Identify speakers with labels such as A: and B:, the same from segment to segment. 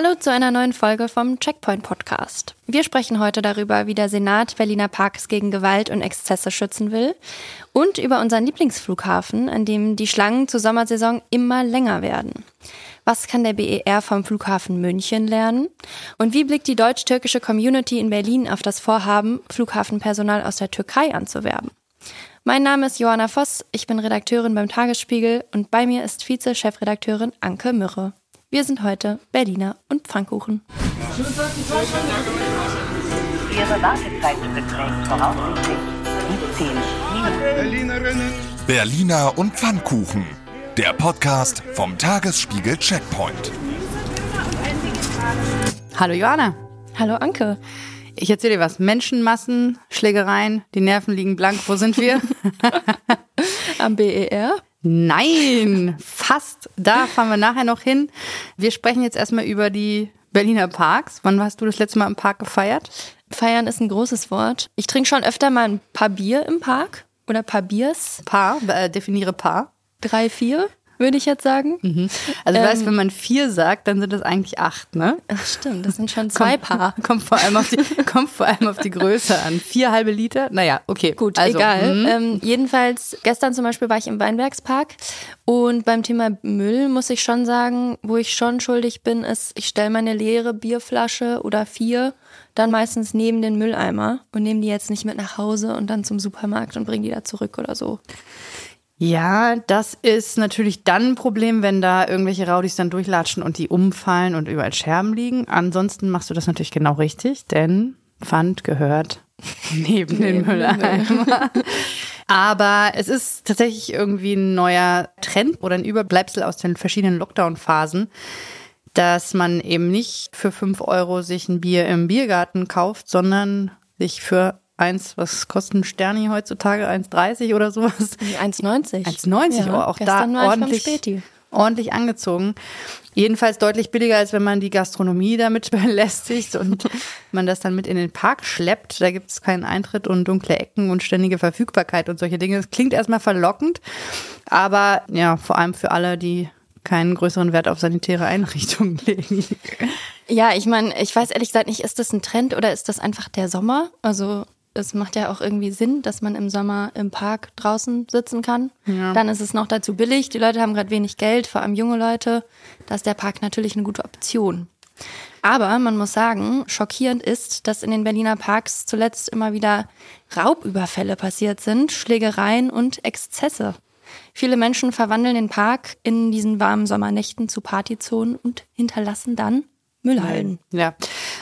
A: Hallo zu einer neuen Folge vom Checkpoint Podcast. Wir sprechen heute darüber, wie der Senat Berliner Parks gegen Gewalt und Exzesse schützen will und über unseren Lieblingsflughafen, an dem die Schlangen zur Sommersaison immer länger werden. Was kann der BER vom Flughafen München lernen? Und wie blickt die deutsch-türkische Community in Berlin auf das Vorhaben, Flughafenpersonal aus der Türkei anzuwerben? Mein Name ist Johanna Voss, ich bin Redakteurin beim Tagesspiegel und bei mir ist Vize-Chefredakteurin Anke Mürre. Wir sind heute Berliner und Pfannkuchen.
B: Ihre Wartezeit beträgt voraussichtlich 17 Minuten.
C: Berliner und Pfannkuchen. Der Podcast vom Tagesspiegel Checkpoint.
D: Hallo Johanna.
A: Hallo Anke.
D: Ich erzähle dir was. Menschenmassen, Schlägereien, die Nerven liegen blank. Wo sind wir?
A: Am BER?
D: Nein, fast. Da fahren wir nachher noch hin. Wir sprechen jetzt erstmal über die Berliner Parks. Wann hast du das letzte Mal im Park gefeiert?
A: Feiern ist ein großes Wort. Ich trinke schon öfter mal ein paar Bier im Park oder paar Biers.
D: Paar, äh, definiere Paar.
A: Drei, vier würde ich jetzt sagen.
D: Mhm. Also du
A: Ähm,
D: weißt, wenn man vier sagt, dann sind das eigentlich acht, ne?
A: Ach, stimmt, das sind schon zwei Paar.
D: Kommt vor allem auf die, kommt vor allem auf die Größe an. Vier halbe Liter? Naja, okay.
A: Gut,
D: also,
A: egal.
D: mhm.
A: Ähm, jedenfalls, gestern zum Beispiel war ich im Weinbergspark und beim Thema Müll muss ich schon sagen, wo ich schon schuldig bin, ist, ich stelle meine leere Bierflasche oder vier dann meistens neben den Mülleimer und nehme die jetzt nicht mit nach Hause und dann zum Supermarkt und bringe die da zurück oder so.
D: Ja, das ist natürlich dann ein Problem, wenn da irgendwelche Raudis dann durchlatschen und die umfallen und überall Scherben liegen. Ansonsten machst du das natürlich genau richtig, denn Pfand gehört neben den Mülleimer. Aber es ist tatsächlich irgendwie ein neuer Trend oder ein Überbleibsel aus den verschiedenen Lockdown-Phasen, dass man eben nicht für fünf Euro sich ein Bier im Biergarten kauft, sondern sich für eins, was kosten Sterni heutzutage? 1,30 oder sowas?
A: 1,90.
D: 1,90
A: Ja,
D: auch
A: gestern
D: da
A: war ich beim
D: ordentlich, ordentlich angezogen. Jedenfalls deutlich billiger, als wenn man die Gastronomie damit belästigt und man das dann mit in den Park schleppt. Da gibt es keinen Eintritt und dunkle Ecken und ständige Verfügbarkeit und solche Dinge. Das klingt erstmal verlockend, aber ja, vor allem für alle, die keinen größeren Wert auf sanitäre Einrichtungen legen.
A: Ja, ich meine, ich weiß ehrlich gesagt nicht, ist das ein Trend oder ist das einfach der Sommer? Also es macht ja auch irgendwie Sinn, dass man im Sommer im Park draußen sitzen kann. Dann ist es noch dazu billig. Die Leute haben gerade wenig Geld, vor allem junge Leute. Da ist der Park natürlich eine gute Option. Aber man muss sagen, schockierend ist, dass in den Berliner Parks zuletzt immer wieder Raubüberfälle passiert sind, Schlägereien und Exzesse. Viele Menschen verwandeln den Park in diesen warmen Sommernächten zu Partyzonen und hinterlassen dann Müllhalden.
D: Ja,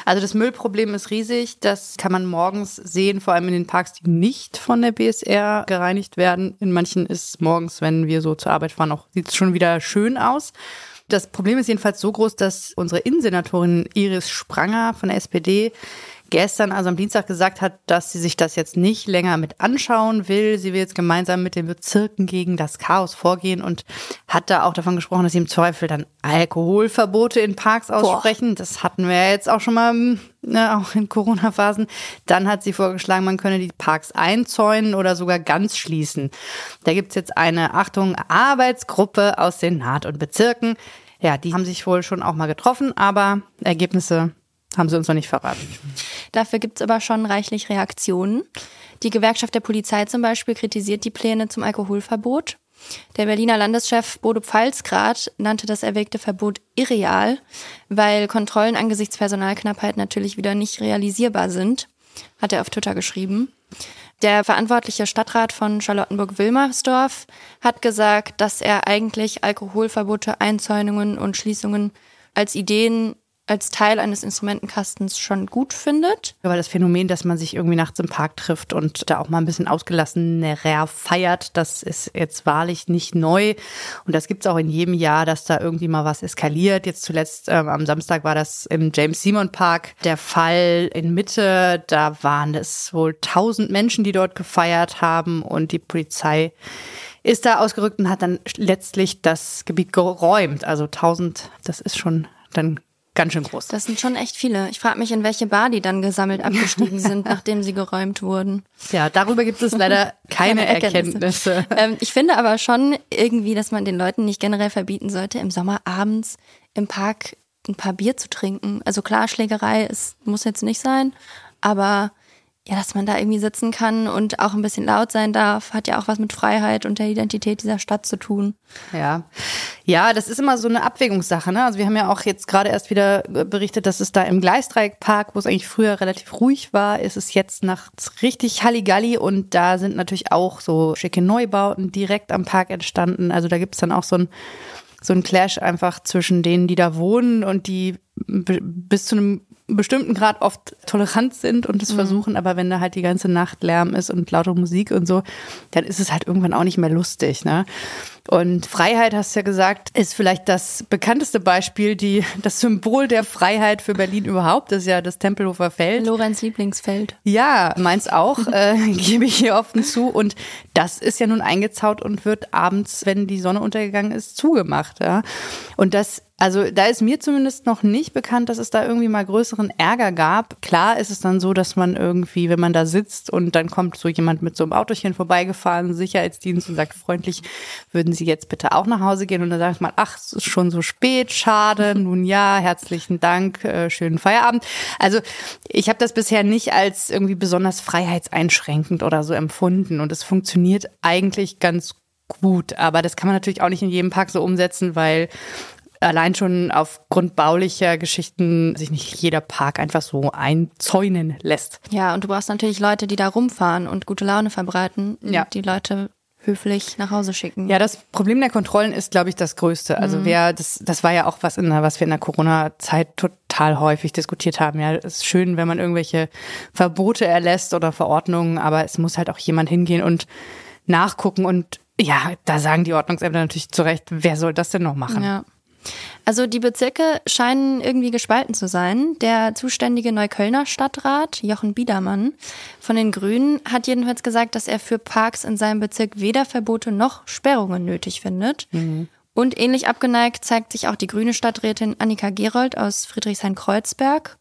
D: also das Müllproblem ist riesig. Das kann man morgens sehen, vor allem in den Parks, die nicht von der BSR gereinigt werden. In manchen ist morgens, wenn wir so zur Arbeit fahren, auch sieht es schon wieder schön aus. Das Problem ist jedenfalls so groß, dass unsere Innensenatorin Iris Spranger von der SPD gestern, also am Dienstag, gesagt hat, dass sie sich das jetzt nicht länger mit anschauen will. Sie will jetzt gemeinsam mit den Bezirken gegen das Chaos vorgehen und hat da auch davon gesprochen, dass sie im Zweifel dann Alkoholverbote in Parks aussprechen. Das hatten wir ja jetzt auch schon mal, ne, auch in Corona-Phasen. Dann hat sie vorgeschlagen, man könne die Parks einzäunen oder sogar ganz schließen. Da gibt's jetzt eine, Achtung, Arbeitsgruppe aus Senat und Bezirken. Ja, die haben sich wohl schon auch mal getroffen, aber Ergebnisse haben sie uns noch nicht verraten.
A: Dafür gibt's aber schon reichlich Reaktionen. Die Gewerkschaft der Polizei zum Beispiel kritisiert die Pläne zum Alkoholverbot. Der Berliner Landeschef Bodo Pfalzgrad nannte das erwägte Verbot irreal, weil Kontrollen angesichts Personalknappheit natürlich wieder nicht realisierbar sind, hat er auf Twitter geschrieben. Der verantwortliche Stadtrat von Charlottenburg-Wilmersdorf hat gesagt, dass er eigentlich Alkoholverbote, Einzäunungen und Schließungen als Ideen als Teil eines Instrumentenkastens schon gut findet.
D: Aber das Phänomen, dass man sich irgendwie nachts im Park trifft und da auch mal ein bisschen ausgelassener feiert, das ist jetzt wahrlich nicht neu. Und das gibt's auch in jedem Jahr, dass da irgendwie mal was eskaliert. Jetzt zuletzt ähm, am Samstag war das im James Simon Park der Fall in Mitte. Da waren es wohl tausend Menschen, die dort gefeiert haben und die Polizei ist da ausgerückt und hat dann letztlich das Gebiet geräumt. Also tausend, das ist schon dann ganz schön groß.
A: Das sind schon echt viele. Ich frage mich, in welche Bar die dann gesammelt abgestiegen sind, nachdem sie geräumt wurden.
D: Ja, darüber gibt es leider keine, Erkenntnisse.
A: Ähm, ich finde aber schon irgendwie, dass man den Leuten nicht generell verbieten sollte, im Sommer abends im Park ein paar Bier zu trinken. Also klar, Schlägerei ist, muss jetzt nicht sein, aber ja, dass man da irgendwie sitzen kann und auch ein bisschen laut sein darf, hat ja auch was mit Freiheit und der Identität dieser Stadt zu tun.
D: Ja. Ja, das ist immer so eine Abwägungssache, ne? Also wir haben ja auch jetzt gerade erst wieder berichtet, dass es da im Gleisdreieckpark, wo es eigentlich früher relativ ruhig war, ist es jetzt nachts richtig Halligalli und da sind natürlich auch so schicke Neubauten direkt am Park entstanden. Also da gibt's dann auch so ein so ein Clash einfach zwischen denen, die da wohnen und die bis zu einem bestimmten Grad oft tolerant sind und es mhm. versuchen, aber wenn da halt die ganze Nacht Lärm ist und laute Musik und so, dann ist es halt irgendwann auch nicht mehr lustig. Ne? Und Freiheit, hast du ja gesagt, ist vielleicht das bekannteste Beispiel, die, das Symbol der Freiheit für Berlin überhaupt, das ist ja das Tempelhofer Feld.
A: Lorenz Lieblingsfeld.
D: Ja, meins auch, äh, gebe ich hier offen zu. Und das ist ja nun eingezaut und wird abends, wenn die Sonne untergegangen ist, zugemacht. Ja? Und das also da ist mir zumindest noch nicht bekannt, dass es da irgendwie mal größeren Ärger gab. Klar ist es dann so, dass man irgendwie, wenn man da sitzt und dann kommt so jemand mit so einem Autochen vorbeigefahren, Sicherheitsdienst und sagt freundlich, würden Sie jetzt bitte auch nach Hause gehen? Und dann sagt man, ach, es ist schon so spät, schade, nun ja, herzlichen Dank, äh, schönen Feierabend. Also ich habe das bisher nicht als irgendwie besonders freiheitseinschränkend oder so empfunden und es funktioniert eigentlich ganz gut, aber das kann man natürlich auch nicht in jedem Park so umsetzen, weil allein schon aufgrund baulicher Geschichten sich nicht jeder Park einfach so einzäunen lässt.
A: Ja, und du brauchst natürlich Leute, die da rumfahren und gute Laune verbreiten. Ja. Die Leute höflich nach Hause schicken.
D: Ja, das Problem der Kontrollen ist, glaube ich, das Größte. Also mhm. wer, das, das war ja auch was in der, was wir in der Corona-Zeit total häufig diskutiert haben. Ja, es ist schön, wenn man irgendwelche Verbote erlässt oder Verordnungen, aber es muss halt auch jemand hingehen und nachgucken und ja, da sagen die Ordnungsämter natürlich zu Recht, wer soll das denn noch machen?
A: Ja. Also die Bezirke scheinen irgendwie gespalten zu sein. Der zuständige Neuköllner Stadtrat, Jochen Biedermann von den Grünen, hat jedenfalls gesagt, dass er für Parks in seinem Bezirk weder Verbote noch Sperrungen nötig findet. Mhm. Und ähnlich abgeneigt zeigt sich auch die grüne Stadträtin Annika Gerold aus Friedrichshain-Kreuzberg.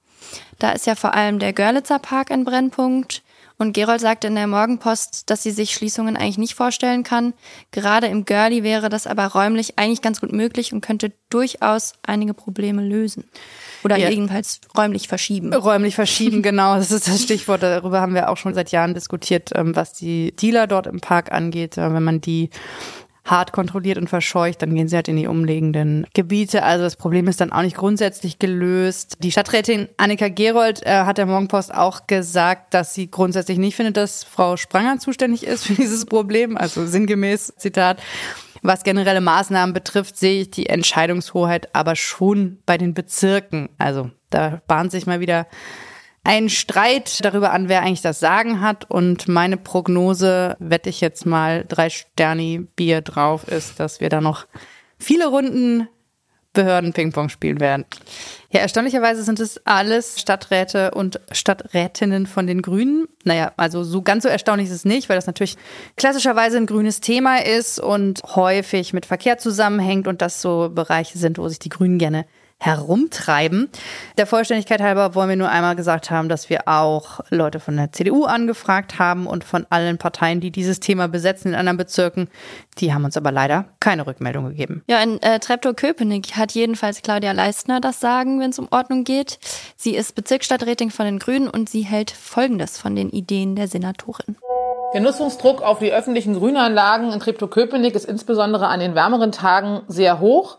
A: Da ist ja vor allem der Görlitzer Park ein Brennpunkt. Und Gerold sagte in der Morgenpost, dass sie sich Schließungen eigentlich nicht vorstellen kann. Gerade im Girlie wäre das aber räumlich eigentlich ganz gut möglich und könnte durchaus einige Probleme lösen. Oder ja. jedenfalls räumlich verschieben.
D: Räumlich verschieben, genau. Das ist das Stichwort. Darüber haben wir auch schon seit Jahren diskutiert, ähm, was die Dealer dort im Park angeht. Wenn man die hart kontrolliert und verscheucht, dann gehen sie halt in die umliegenden Gebiete. Also das Problem ist dann auch nicht grundsätzlich gelöst. Die Stadträtin Annika Gerold äh, hat der Morgenpost auch gesagt, dass sie grundsätzlich nicht findet, dass Frau Spranger zuständig ist für dieses Problem. Also sinngemäß, Zitat. Was generelle Maßnahmen betrifft, sehe ich die Entscheidungshoheit aber schon bei den Bezirken. Also da bahnt sich mal wieder ein Streit darüber an, wer eigentlich das Sagen hat. Und meine Prognose, wette ich jetzt mal drei Sterni Bier drauf, ist, dass wir da noch viele Runden Behörden-Ping-Pong spielen werden. Ja, erstaunlicherweise sind es alles Stadträte und Stadträtinnen von den Grünen. Naja, also so ganz so erstaunlich ist es nicht, weil das natürlich klassischerweise ein grünes Thema ist und häufig mit Verkehr zusammenhängt und das so Bereiche sind, wo sich die Grünen gerne herumtreiben. Der Vollständigkeit halber wollen wir nur einmal gesagt haben, dass wir auch Leute von der CDU angefragt haben und von allen Parteien, die dieses Thema besetzen in anderen Bezirken. Die haben uns aber leider keine Rückmeldung gegeben.
A: Ja, in äh, Treptow-Köpenick hat jedenfalls Claudia Leistner das Sagen, wenn es um Ordnung geht. Sie ist Bezirksstadträtin von den Grünen und sie hält Folgendes von den Ideen der Senatorin.
E: Der Nutzungsdruck auf die öffentlichen Grünanlagen in Treptow-Köpenick ist insbesondere an den wärmeren Tagen sehr hoch.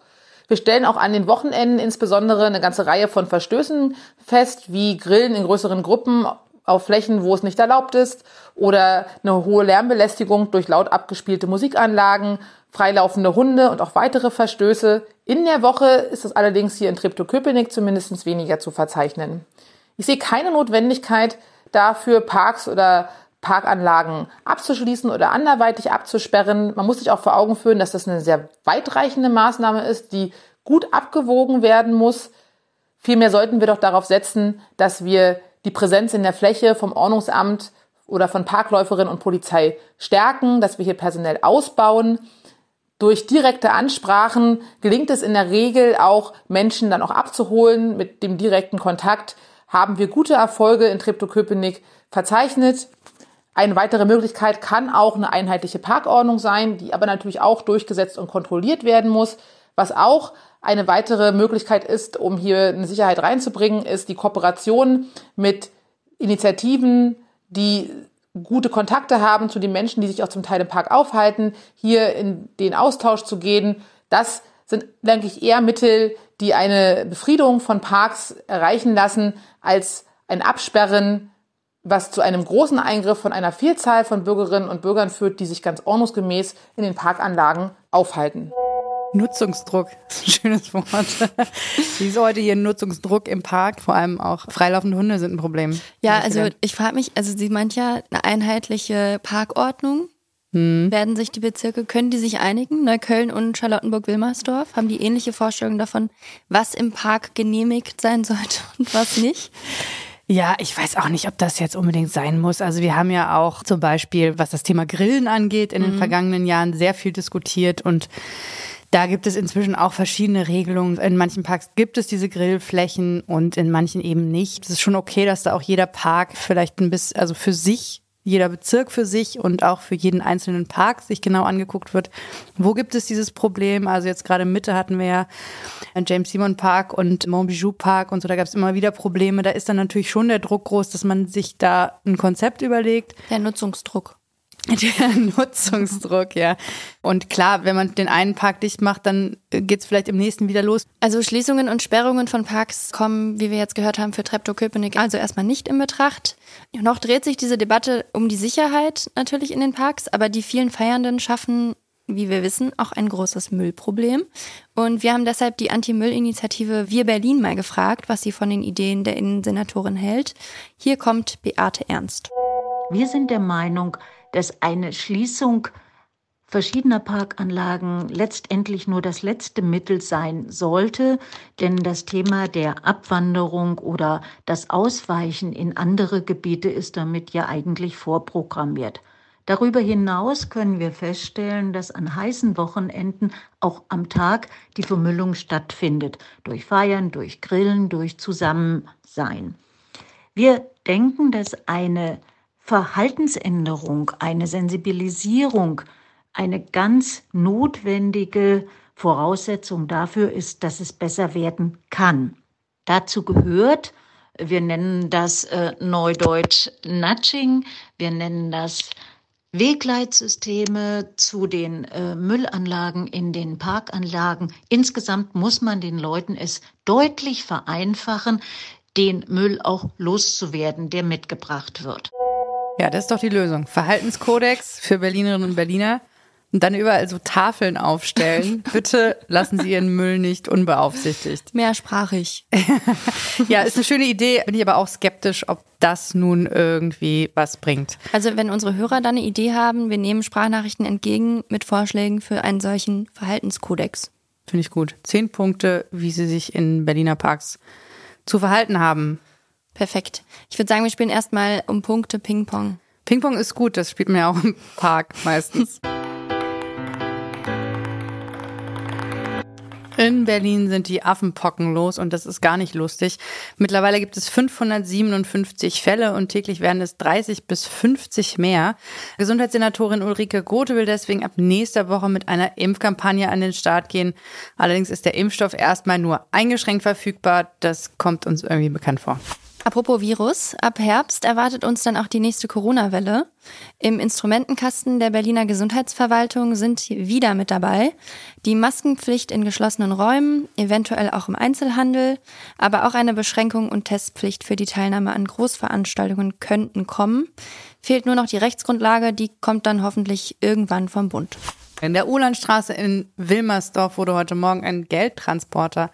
E: Wir stellen auch an den Wochenenden insbesondere eine ganze Reihe von Verstößen fest, wie Grillen in größeren Gruppen auf Flächen, wo es nicht erlaubt ist, oder eine hohe Lärmbelästigung durch laut abgespielte Musikanlagen, freilaufende Hunde und auch weitere Verstöße. In der Woche ist es allerdings hier in Treptow-Köpenick zumindest weniger zu verzeichnen. Ich sehe keine Notwendigkeit dafür, Parks oder Parkanlagen abzuschließen oder anderweitig abzusperren. Man muss sich auch vor Augen führen, dass das eine sehr weitreichende Maßnahme ist, die gut abgewogen werden muss. Vielmehr sollten wir doch darauf setzen, dass wir die Präsenz in der Fläche vom Ordnungsamt oder von Parkläuferinnen und Polizei stärken, dass wir hier personell ausbauen. Durch direkte Ansprachen gelingt es in der Regel auch, Menschen dann auch abzuholen. Mit dem direkten Kontakt haben wir gute Erfolge in Treptow-Köpenick verzeichnet. Eine weitere Möglichkeit kann auch eine einheitliche Parkordnung sein, die aber natürlich auch durchgesetzt und kontrolliert werden muss. Was auch Eine weitere Möglichkeit ist, um hier eine Sicherheit reinzubringen, ist die Kooperation mit Initiativen, die gute Kontakte haben zu den Menschen, die sich auch zum Teil im Park aufhalten, hier in den Austausch zu gehen. Das sind, denke ich, eher Mittel, die eine Befriedung von Parks erreichen lassen, als ein Absperren, was zu einem großen Eingriff von einer Vielzahl von Bürgerinnen und Bürgern führt, die sich ganz ordnungsgemäß in den Parkanlagen aufhalten.
D: Nutzungsdruck, schönes Wort. Wie ist heute hier Nutzungsdruck im Park? Vor allem auch freilaufende Hunde sind ein Problem.
A: Ja, also ich frage mich, also sie meint ja eine einheitliche Parkordnung. Hm. Werden sich die Bezirke, können die sich einigen? Neukölln und Charlottenburg-Wilmersdorf haben die ähnliche Vorstellung davon, was im Park genehmigt sein sollte und was nicht?
D: Ja, ich weiß auch nicht, ob das jetzt unbedingt sein muss. Also wir haben ja auch zum Beispiel, was das Thema Grillen angeht, in den mhm. vergangenen Jahren sehr viel diskutiert und da gibt es inzwischen auch verschiedene Regelungen. In manchen Parks gibt es diese Grillflächen und in manchen eben nicht. Es ist schon okay, dass da auch jeder Park vielleicht ein bisschen, also für sich jeder Bezirk für sich und auch für jeden einzelnen Park sich genau angeguckt wird, wo gibt es dieses Problem. Also jetzt gerade Mitte hatten wir ja James Simon Park und Montbijou Park und so, da gab es immer wieder Probleme. Da ist dann natürlich schon der Druck groß, dass man sich da ein Konzept überlegt.
A: Der Nutzungsdruck.
D: Der Nutzungsdruck, ja. Und klar, wenn man den einen Park dicht macht, dann geht's vielleicht im nächsten wieder los.
A: Also Schließungen und Sperrungen von Parks kommen, wie wir jetzt gehört haben, für Treptow-Köpenick also erstmal nicht in Betracht. Noch dreht sich diese Debatte um die Sicherheit natürlich in den Parks, aber die vielen Feiernden schaffen wie wir wissen, auch ein großes Müllproblem. Und wir haben deshalb die Anti-Müll-Initiative Wir Berlin mal gefragt, was sie von den Ideen der Innensenatorin hält. Hier kommt Beate Ernst.
F: Wir sind der Meinung, dass eine Schließung verschiedener Parkanlagen letztendlich nur das letzte Mittel sein sollte, denn das Thema der Abwanderung oder das Ausweichen in andere Gebiete ist damit ja eigentlich vorprogrammiert. Darüber hinaus können wir feststellen, dass an heißen Wochenenden auch am Tag die Vermüllung stattfindet, durch Feiern, durch Grillen, durch Zusammensein. Wir denken, dass eine Verhaltensänderung, eine Sensibilisierung eine ganz notwendige Voraussetzung dafür ist, dass es besser werden kann. Dazu gehört, wir nennen das äh, Neudeutsch Nudging, wir nennen das Wegleitsysteme zu den äh, Müllanlagen in den Parkanlagen. Insgesamt muss man den Leuten es deutlich vereinfachen, den Müll auch loszuwerden, der mitgebracht wird.
D: Ja, das ist doch die Lösung. Verhaltenskodex für Berlinerinnen und Berliner und dann überall so Tafeln aufstellen. Bitte lassen Sie Ihren Müll nicht unbeaufsichtigt.
A: Mehrsprachig.
D: ja, ist eine schöne Idee, bin ich aber auch skeptisch, ob das nun irgendwie was bringt.
A: Also wenn unsere Hörer dann eine Idee haben, wir nehmen Sprachnachrichten entgegen mit Vorschlägen für einen solchen Verhaltenskodex.
D: Finde ich gut. Zehn Punkte, wie Sie sich in Berliner Parks zu verhalten haben.
A: Perfekt. Ich würde sagen, wir spielen erstmal um Punkte Ping-Pong.
D: Ping-Pong ist gut, das spielt man ja auch im Park meistens. In Berlin sind die Affenpocken los und das ist gar nicht lustig. Mittlerweile gibt es 557 Fälle und täglich werden es 30 bis 50 mehr. Gesundheitssenatorin Ulrike Grote will deswegen ab nächster Woche mit einer Impfkampagne an den Start gehen. Allerdings ist der Impfstoff erstmal nur eingeschränkt verfügbar. Das kommt uns irgendwie bekannt vor.
A: Apropos Virus, ab Herbst erwartet uns dann auch die nächste Corona-Welle. Im Instrumentenkasten der Berliner Gesundheitsverwaltung sind wieder mit dabei die Maskenpflicht in geschlossenen Räumen, eventuell auch im Einzelhandel, aber auch eine Beschränkung und Testpflicht für die Teilnahme an Großveranstaltungen könnten kommen. Fehlt nur noch die Rechtsgrundlage, die kommt dann hoffentlich irgendwann vom Bund.
D: In der Uhlandstraße in Wilmersdorf wurde heute Morgen ein Geldtransporter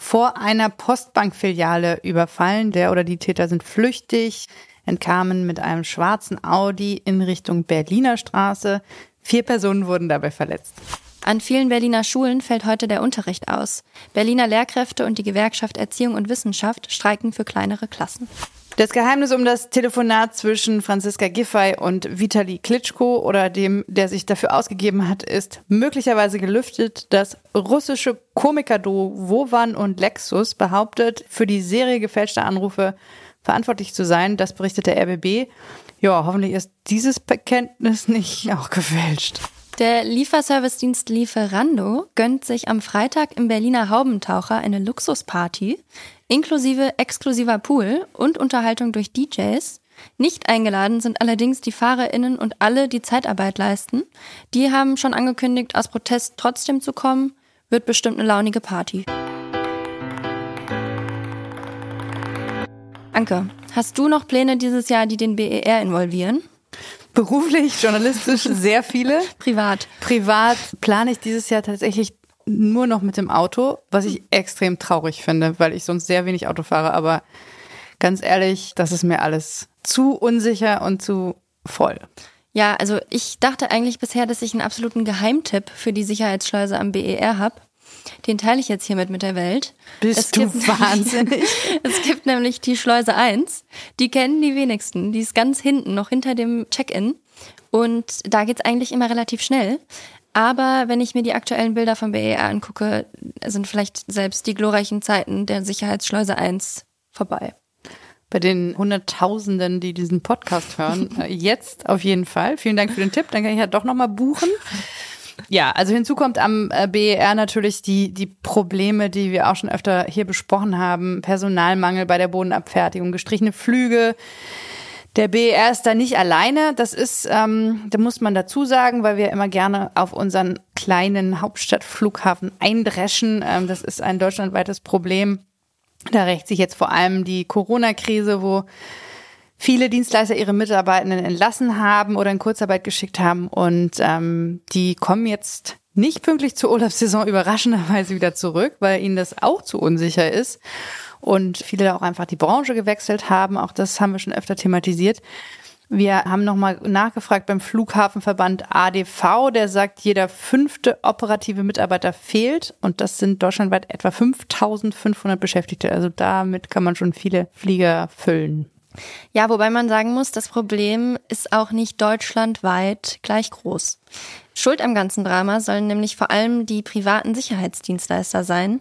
D: vor einer Postbankfiliale überfallen. Der oder die Täter sind flüchtig, entkamen mit einem schwarzen Audi in Richtung Berliner Straße. Vier Personen wurden dabei verletzt.
A: An vielen Berliner Schulen fällt heute der Unterricht aus. Berliner Lehrkräfte und die Gewerkschaft Erziehung und Wissenschaft streiken für kleinere Klassen.
D: Das Geheimnis um das Telefonat zwischen Franziska Giffey und Vitali Klitschko oder dem, der sich dafür ausgegeben hat, ist möglicherweise gelüftet. Das russische Komikerduo Wovan und Lexus behauptet, für die Serie gefälschter Anrufe verantwortlich zu sein. Das berichtet der RBB. Ja, hoffentlich ist dieses Bekenntnis nicht auch gefälscht.
A: Der Lieferservice-Dienst Lieferando gönnt sich am Freitag im Berliner Haubentaucher eine Luxusparty inklusive exklusiver Pool und Unterhaltung durch DJs. Nicht eingeladen sind allerdings die FahrerInnen und alle, die Zeitarbeit leisten. Die haben schon angekündigt, aus Protest trotzdem zu kommen. Wird bestimmt eine launige Party. Anke, hast du noch Pläne dieses Jahr, die den BER involvieren?
D: Beruflich, journalistisch sehr viele.
A: Privat.
D: Privat plane ich dieses Jahr tatsächlich nur noch mit dem Auto, was ich extrem traurig finde, weil ich sonst sehr wenig Auto fahre. Aber ganz ehrlich, das ist mir alles zu unsicher und zu voll.
A: Ja, also ich dachte eigentlich bisher, dass ich einen absoluten Geheimtipp für die Sicherheitsschleuse am BER habe. Den teile ich jetzt hiermit mit der Welt.
D: Bist
A: es
D: du
A: gibt
D: wahnsinnig?
A: Nämlich, es gibt nämlich die Schleuse 1. Die kennen die wenigsten. Die ist ganz hinten, noch hinter dem Check-in. Und da geht's eigentlich immer relativ schnell. Aber wenn ich mir die aktuellen Bilder vom BER angucke, sind vielleicht selbst die glorreichen Zeiten der Sicherheitsschleuse 1 vorbei.
D: Bei den Hunderttausenden, die diesen Podcast hören, äh, jetzt auf jeden Fall. Vielen Dank für den Tipp. Dann kann ich ja doch nochmal buchen. Ja, also hinzu kommt am äh, BER natürlich die, die Probleme, die wir auch schon öfter hier besprochen haben. Personalmangel bei der Bodenabfertigung, gestrichene Flüge. Der BER ist da nicht alleine. Das ist, ähm, da muss man dazu sagen, weil wir immer gerne auf unseren kleinen Hauptstadtflughafen eindreschen. Ähm, das ist ein deutschlandweites Problem. Da rächt sich jetzt vor allem die Corona-Krise, wo viele Dienstleister ihre Mitarbeitenden entlassen haben oder in Kurzarbeit geschickt haben und ähm, die kommen jetzt nicht pünktlich zur Urlaubssaison überraschenderweise wieder zurück, weil ihnen das auch zu unsicher ist und viele auch einfach die Branche gewechselt haben. Auch das haben wir schon öfter thematisiert. Wir haben nochmal nachgefragt beim Flughafenverband ADV, der sagt, jeder fünfte operative Mitarbeiter fehlt und das sind deutschlandweit etwa 5500 Beschäftigte. Also damit kann man schon viele Flieger füllen.
A: Ja, wobei man sagen muss, das Problem ist auch nicht deutschlandweit gleich groß. Schuld am ganzen Drama sollen nämlich vor allem die privaten Sicherheitsdienstleister sein.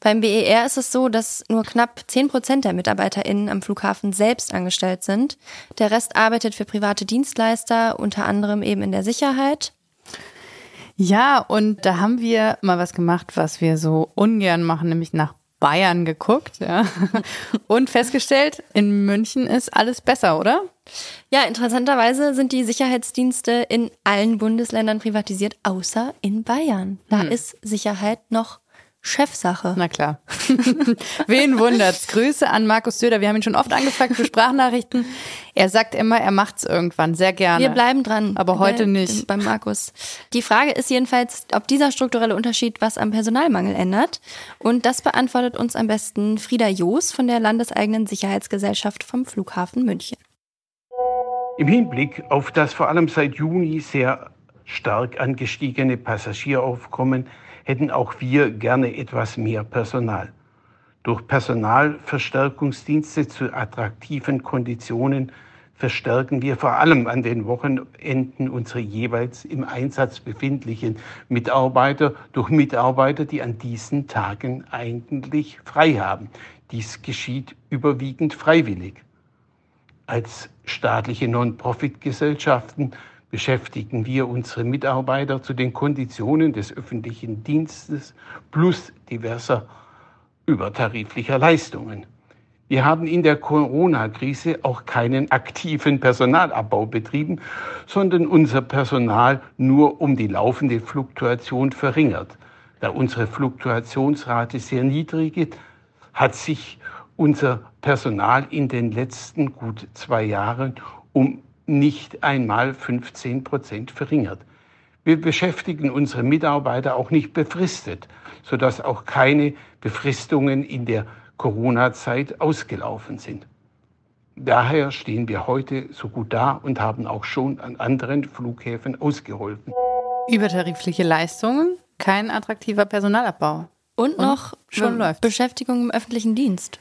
A: Beim BER ist es so, dass nur knapp 10 Prozent der MitarbeiterInnen am Flughafen selbst angestellt sind. Der Rest arbeitet für private Dienstleister, unter anderem eben in der Sicherheit.
D: Ja, und da haben wir mal was gemacht, was wir so ungern machen, nämlich nach Bayern geguckt, ja. Und festgestellt, in München ist alles besser, oder?
A: Ja, interessanterweise sind die Sicherheitsdienste in allen Bundesländern privatisiert, außer in Bayern. Da hm. ist Sicherheit noch Chefsache.
D: Na klar. Wen wundert's? Grüße an Markus Söder. Wir haben ihn schon oft angefragt für Sprachnachrichten. Er sagt immer, er macht's irgendwann. Sehr gerne.
A: Wir bleiben dran.
D: Aber heute nicht.
A: Beim Markus. Die Frage ist jedenfalls, ob dieser strukturelle Unterschied was am Personalmangel ändert. Und das beantwortet uns am besten Frieda Joos von der Landeseigenen Sicherheitsgesellschaft vom Flughafen München.
G: Im Hinblick auf das vor allem seit Juni sehr stark angestiegene Passagieraufkommen hätten auch wir gerne etwas mehr Personal. Durch Personalverstärkungsdienste zu attraktiven Konditionen verstärken wir vor allem an den Wochenenden unsere jeweils im Einsatz befindlichen Mitarbeiter durch Mitarbeiter, die an diesen Tagen eigentlich frei haben. Dies geschieht überwiegend freiwillig. Als staatliche Non-Profit-Gesellschaften beschäftigen wir unsere Mitarbeiter zu den Konditionen des öffentlichen Dienstes plus diverser übertariflicher Leistungen. Wir haben in der Corona-Krise auch keinen aktiven Personalabbau betrieben, sondern unser Personal nur um die laufende Fluktuation verringert. Da unsere Fluktuationsrate sehr niedrig ist, hat sich unser Personal in den letzten gut zwei Jahren um nicht einmal 15 Prozent verringert. Wir beschäftigen unsere Mitarbeiter auch nicht befristet, sodass auch keine Befristungen in der Corona-Zeit ausgelaufen sind. Daher stehen wir heute so gut da und haben auch schon an anderen Flughäfen ausgeholfen.
D: Übertarifliche Leistungen, kein attraktiver Personalabbau.
A: Und noch und schon läuft. Beschäftigung im öffentlichen Dienst.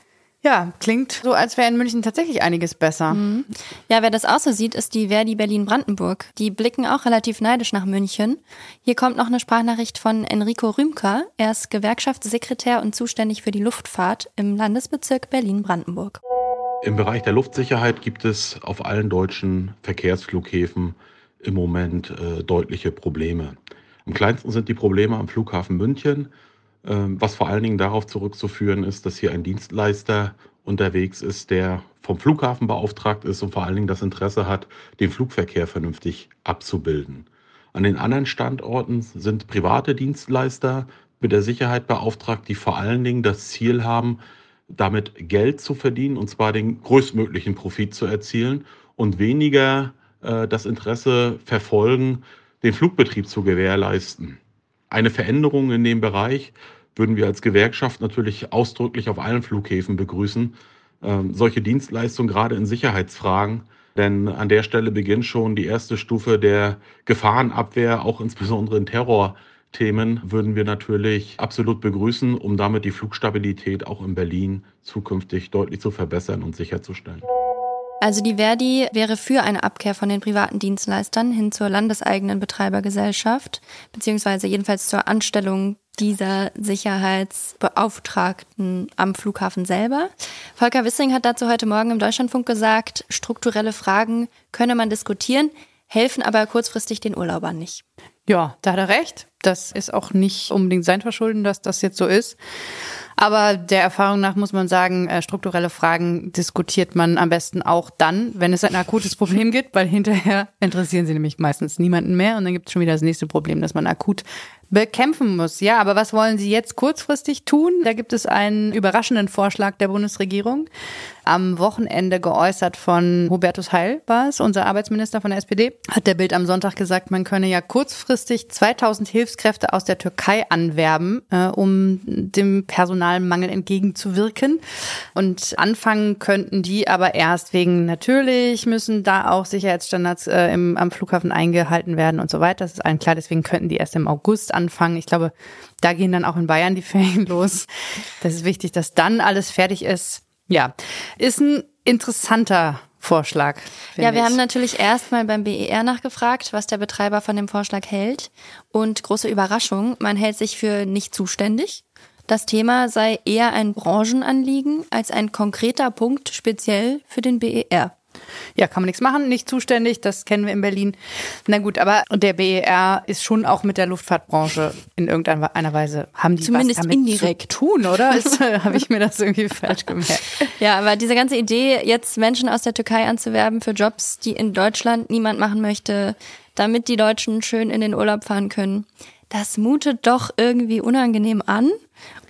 D: Ja, klingt so, als wäre in München tatsächlich einiges besser. Mhm.
A: Ja, wer das auch so sieht, ist die Verdi Berlin-Brandenburg. Die blicken auch relativ neidisch nach München. Hier kommt noch eine Sprachnachricht von Enrico Rümker. Er ist Gewerkschaftssekretär und zuständig für die Luftfahrt im Landesbezirk Berlin-Brandenburg.
H: Im Bereich der Luftsicherheit gibt es auf allen deutschen Verkehrsflughäfen im Moment äh, deutliche Probleme. Am kleinsten sind die Probleme am Flughafen München, was vor allen Dingen darauf zurückzuführen ist, dass hier ein Dienstleister unterwegs ist, der vom Flughafen beauftragt ist und vor allen Dingen das Interesse hat, den Flugverkehr vernünftig abzubilden. An den anderen Standorten sind private Dienstleister mit der Sicherheit beauftragt, die vor allen Dingen das Ziel haben, damit Geld zu verdienen und zwar den größtmöglichen Profit zu erzielen und weniger äh, das Interesse verfolgen, den Flugbetrieb zu gewährleisten. Eine Veränderung in dem Bereich würden wir als Gewerkschaft natürlich ausdrücklich auf allen Flughäfen begrüßen. Ähm, solche Dienstleistungen gerade in Sicherheitsfragen, denn an der Stelle beginnt schon die erste Stufe der Gefahrenabwehr, auch insbesondere in Terrorthemen, würden wir natürlich absolut begrüßen, um damit die Flugstabilität auch in Berlin zukünftig deutlich zu verbessern und sicherzustellen.
A: Also die Verdi wäre für eine Abkehr von den privaten Dienstleistern hin zur landeseigenen Betreibergesellschaft, beziehungsweise jedenfalls zur Anstellung dieser Sicherheitsbeauftragten am Flughafen selber. Volker Wissing hat dazu heute Morgen im Deutschlandfunk gesagt, strukturelle Fragen könne man diskutieren, helfen aber kurzfristig den Urlaubern nicht.
D: Ja, da hat er recht. Das ist auch nicht unbedingt sein Verschulden, dass das jetzt so ist. Aber der Erfahrung nach muss man sagen, äh, strukturelle Fragen diskutiert man am besten auch dann, wenn es ein akutes Problem gibt, weil hinterher interessieren sie nämlich meistens niemanden mehr und dann gibt es schon wieder das nächste Problem, das man akut bekämpfen muss. Ja, aber was wollen Sie jetzt kurzfristig tun? Da gibt es einen überraschenden Vorschlag der Bundesregierung. Am Wochenende geäußert von Hubertus Heil war es, unser Arbeitsminister von der SPD, hat der Bild am Sonntag gesagt, man könne ja kurzfristig 2000 Hilfskräfte aus der Türkei anwerben, äh, um dem Personalmangel entgegenzuwirken. Und anfangen könnten die aber erst wegen natürlich müssen da auch Sicherheitsstandards äh, im, am Flughafen eingehalten werden und so weiter. Das ist allen klar. Deswegen könnten die erst im August anfangen. Ich glaube, da gehen dann auch in Bayern die Ferien los. Das ist wichtig, dass dann alles fertig ist. Ja, ist ein interessanter Vorschlag.
A: Ja, wir ich. haben natürlich erstmal beim BER nachgefragt, was der Betreiber von dem Vorschlag hält. Und große Überraschung, man hält sich für nicht zuständig. Das Thema sei eher ein Branchenanliegen als ein konkreter Punkt speziell für den BER.
D: Ja, kann man nichts machen, nicht zuständig, das kennen wir in Berlin. Na gut, aber der BER ist schon auch mit der Luftfahrtbranche in irgendeiner Weise, haben die
A: Zumindest
D: was damit
A: indirekt.
D: zu tun, oder? Habe ich mir das irgendwie falsch gemerkt.
A: Ja, aber diese ganze Idee, jetzt Menschen aus der Türkei anzuwerben für Jobs, die in Deutschland niemand machen möchte, damit die Deutschen schön in den Urlaub fahren können, das mutet doch irgendwie unangenehm an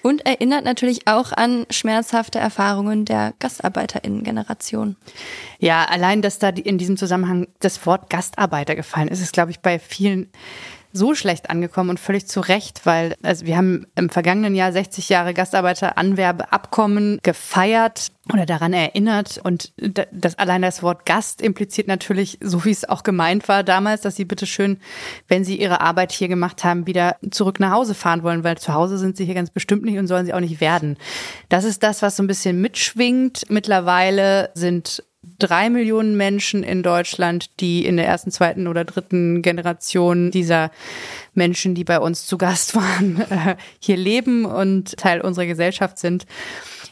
A: und erinnert natürlich auch an schmerzhafte Erfahrungen der Gastarbeiterinnen-Generation.
D: Ja, allein, dass da in diesem Zusammenhang das Wort Gastarbeiter gefallen ist, ist, glaube ich, bei vielen so schlecht angekommen und völlig zu Recht, weil also wir haben im vergangenen Jahr 60 Jahre Gastarbeiteranwerbeabkommen gefeiert oder daran erinnert und das allein das Wort Gast impliziert natürlich, so wie es auch gemeint war damals, dass sie bitte schön, wenn sie ihre Arbeit hier gemacht haben, wieder zurück nach Hause fahren wollen, weil zu Hause sind sie hier ganz bestimmt nicht und sollen sie auch nicht werden. Das ist das, was so ein bisschen mitschwingt. Mittlerweile sind drei Millionen Menschen in Deutschland, die in der ersten, zweiten oder dritten Generation dieser Menschen, die bei uns zu Gast waren, äh, hier leben und Teil unserer Gesellschaft sind.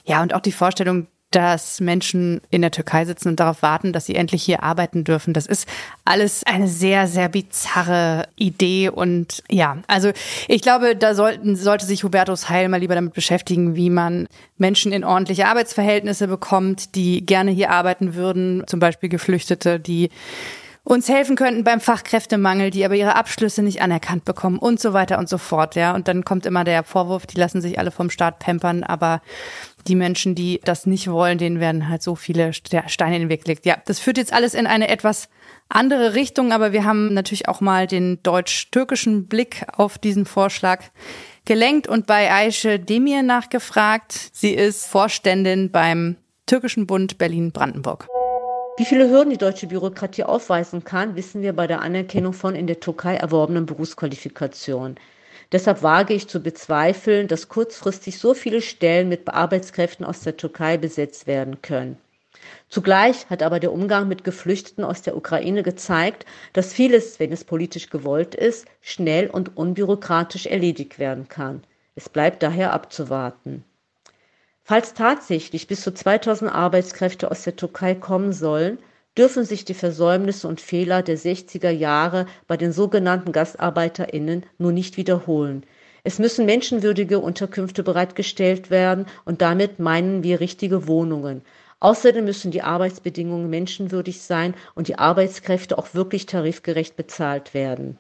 D: Ja, und auch die Vorstellung, dass Menschen in der Türkei sitzen und darauf warten, dass sie endlich hier arbeiten dürfen. Das ist alles eine sehr, sehr bizarre Idee. Und ja, also ich glaube, da sollten, sollte sich Hubertus Heil mal lieber damit beschäftigen, wie man Menschen in ordentliche Arbeitsverhältnisse bekommt, die gerne hier arbeiten würden. Zum Beispiel Geflüchtete, die uns helfen könnten beim Fachkräftemangel, die aber ihre Abschlüsse nicht anerkannt bekommen und so weiter und so fort, ja. Und dann kommt immer der Vorwurf, die lassen sich alle vom Staat pampern, aber die Menschen, die das nicht wollen, denen werden halt so viele Steine in den Weg gelegt. Ja, das führt jetzt alles in eine etwas andere Richtung, aber wir haben natürlich auch mal den deutsch-türkischen Blick auf diesen Vorschlag gelenkt und bei Aische Demir nachgefragt. Sie ist Vorständin beim Türkischen Bund Berlin-Brandenburg.
I: Wie viele Hürden die deutsche Bürokratie aufweisen kann, wissen wir bei der Anerkennung von in der Türkei erworbenen Berufsqualifikationen. Deshalb wage ich zu bezweifeln, dass kurzfristig so viele Stellen mit Arbeitskräften aus der Türkei besetzt werden können. Zugleich hat aber der Umgang mit Geflüchteten aus der Ukraine gezeigt, dass vieles, wenn es politisch gewollt ist, schnell und unbürokratisch erledigt werden kann. Es bleibt daher abzuwarten. Falls tatsächlich bis zu 2000 Arbeitskräfte aus der Türkei kommen sollen, dürfen sich die Versäumnisse und Fehler der 60er Jahre bei den sogenannten GastarbeiterInnen nur nicht wiederholen. Es müssen menschenwürdige Unterkünfte bereitgestellt werden und damit meinen wir richtige Wohnungen. Außerdem müssen die Arbeitsbedingungen menschenwürdig sein und die Arbeitskräfte auch wirklich tarifgerecht bezahlt werden.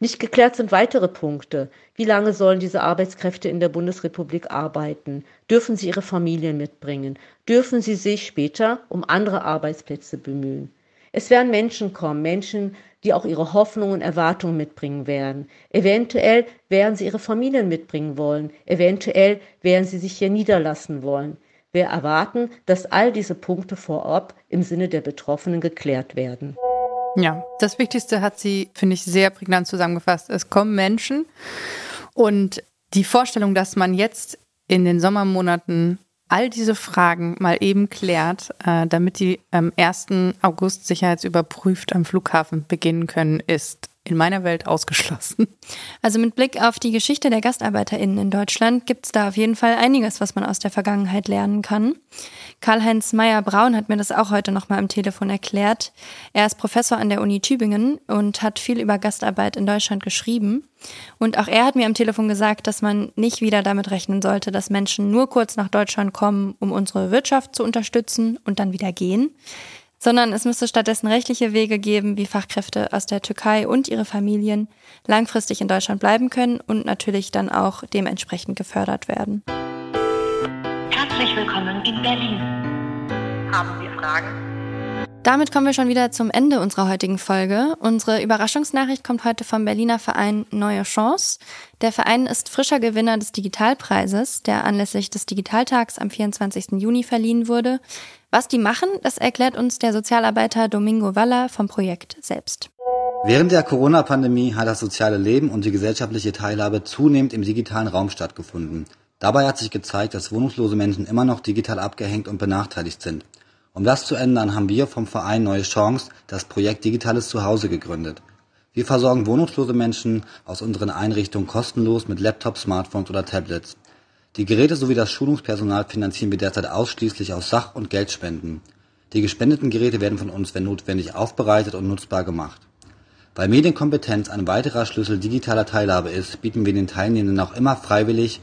I: Nicht geklärt sind weitere Punkte. Wie lange sollen diese Arbeitskräfte in der Bundesrepublik arbeiten? Dürfen sie ihre Familien mitbringen? Dürfen sie sich später um andere Arbeitsplätze bemühen? Es werden Menschen kommen, Menschen, die auch ihre Hoffnungen und Erwartungen mitbringen werden. Eventuell werden sie ihre Familien mitbringen wollen. Eventuell werden sie sich hier niederlassen wollen. Wir erwarten, dass all diese Punkte vorab im Sinne der Betroffenen geklärt werden.
D: Ja, das Wichtigste hat sie, finde ich, sehr prägnant zusammengefasst. Es kommen Menschen und die Vorstellung, dass man jetzt in den Sommermonaten all diese Fragen mal eben klärt, äh, damit die am 1. August sicherheitsüberprüft am Flughafen beginnen können, ist in meiner Welt ausgeschlossen.
A: Also mit Blick auf die Geschichte der GastarbeiterInnen in Deutschland gibt es da auf jeden Fall einiges, was man aus der Vergangenheit lernen kann. Karl-Heinz Meyer-Braun hat mir das auch heute nochmal am Telefon erklärt. Er ist Professor an der Uni Tübingen und hat viel über Gastarbeit in Deutschland geschrieben. Und auch er hat mir am Telefon gesagt, dass man nicht wieder damit rechnen sollte, dass Menschen nur kurz nach Deutschland kommen, um unsere Wirtschaft zu unterstützen und dann wieder gehen sondern es müsste stattdessen rechtliche Wege geben, wie Fachkräfte aus der Türkei und ihre Familien langfristig in Deutschland bleiben können und natürlich dann auch dementsprechend gefördert werden.
B: Herzlich willkommen in Berlin. Haben Sie Fragen?
A: Damit kommen wir schon wieder zum Ende unserer heutigen Folge. Unsere Überraschungsnachricht kommt heute vom Berliner Verein Neue Chance. Der Verein ist frischer Gewinner des Digitalpreises, der anlässlich des Digitaltags am 24. Juni verliehen wurde. Was die machen, das erklärt uns der Sozialarbeiter Domingo Valla vom Projekt selbst.
J: Während der Corona-Pandemie hat das soziale Leben und die gesellschaftliche Teilhabe zunehmend im digitalen Raum stattgefunden. Dabei hat sich gezeigt, dass wohnungslose Menschen immer noch digital abgehängt und benachteiligt sind. Um das zu ändern, haben wir vom Verein Neue Chance das Projekt Digitales Zuhause gegründet. Wir versorgen wohnungslose Menschen aus unseren Einrichtungen kostenlos mit Laptops, Smartphones oder Tablets. Die Geräte sowie das Schulungspersonal finanzieren wir derzeit ausschließlich aus Sach- und Geldspenden. Die gespendeten Geräte werden von uns, wenn notwendig, aufbereitet und nutzbar gemacht. Weil Medienkompetenz ein weiterer Schlüssel digitaler Teilhabe ist, bieten wir den Teilnehmenden auch immer freiwillig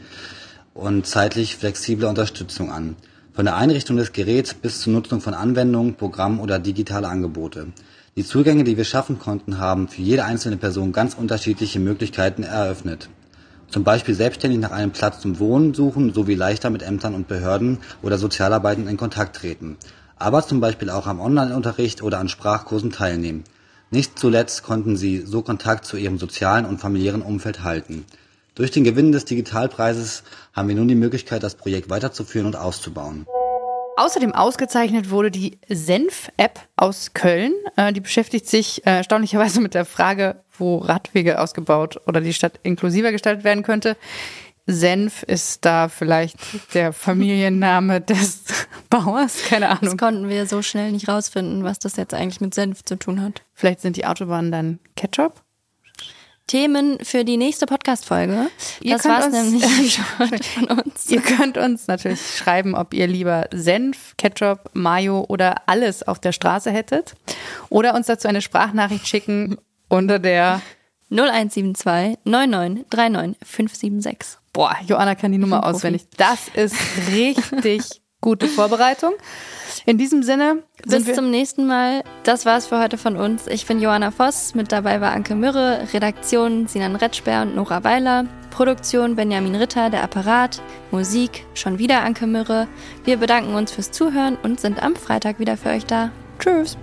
J: und zeitlich flexible Unterstützung an. Von der Einrichtung des Geräts bis zur Nutzung von Anwendungen, Programmen oder digitale Angebote. Die Zugänge, die wir schaffen konnten, haben für jede einzelne Person ganz unterschiedliche Möglichkeiten eröffnet zum Beispiel selbstständig nach einem Platz zum Wohnen suchen sowie leichter mit Ämtern und Behörden oder Sozialarbeitern in Kontakt treten, aber zum Beispiel auch am Online-Unterricht oder an Sprachkursen teilnehmen. Nicht zuletzt konnten sie so Kontakt zu ihrem sozialen und familiären Umfeld halten. Durch den Gewinn des Digitalpreises haben wir nun die Möglichkeit, das Projekt weiterzuführen und auszubauen.
D: Außerdem ausgezeichnet wurde die Senf-App aus Köln. Äh, die beschäftigt sich äh, erstaunlicherweise mit der Frage, wo Radwege ausgebaut oder die Stadt inklusiver gestaltet werden könnte. Senf ist da vielleicht der Familienname des Bauers, keine Ahnung. Das
A: konnten wir so schnell nicht rausfinden, was das jetzt eigentlich mit Senf zu tun hat.
D: Vielleicht sind die Autobahnen dann Ketchup?
A: Themen für die nächste Podcast-Folge. Das war's uns, nämlich
D: von uns. Ihr könnt uns natürlich schreiben, ob ihr lieber Senf, Ketchup, Mayo oder alles auf der Straße hättet. Oder uns dazu eine Sprachnachricht schicken unter der
A: 0172 9939 576.
D: Boah, Joanna kann die Nummer auswendig. Das ist richtig gute Vorbereitung. In diesem Sinne.
A: Bis zum nächsten Mal. Das war's für heute von uns. Ich bin Johanna Voss. Mit dabei war Anke Mürre, Redaktion Sinan Retschber und Nora Weiler. Produktion Benjamin Ritter, der Apparat, Musik schon wieder Anke Mürre. Wir bedanken uns fürs Zuhören und sind am Freitag wieder für euch da. Tschüss.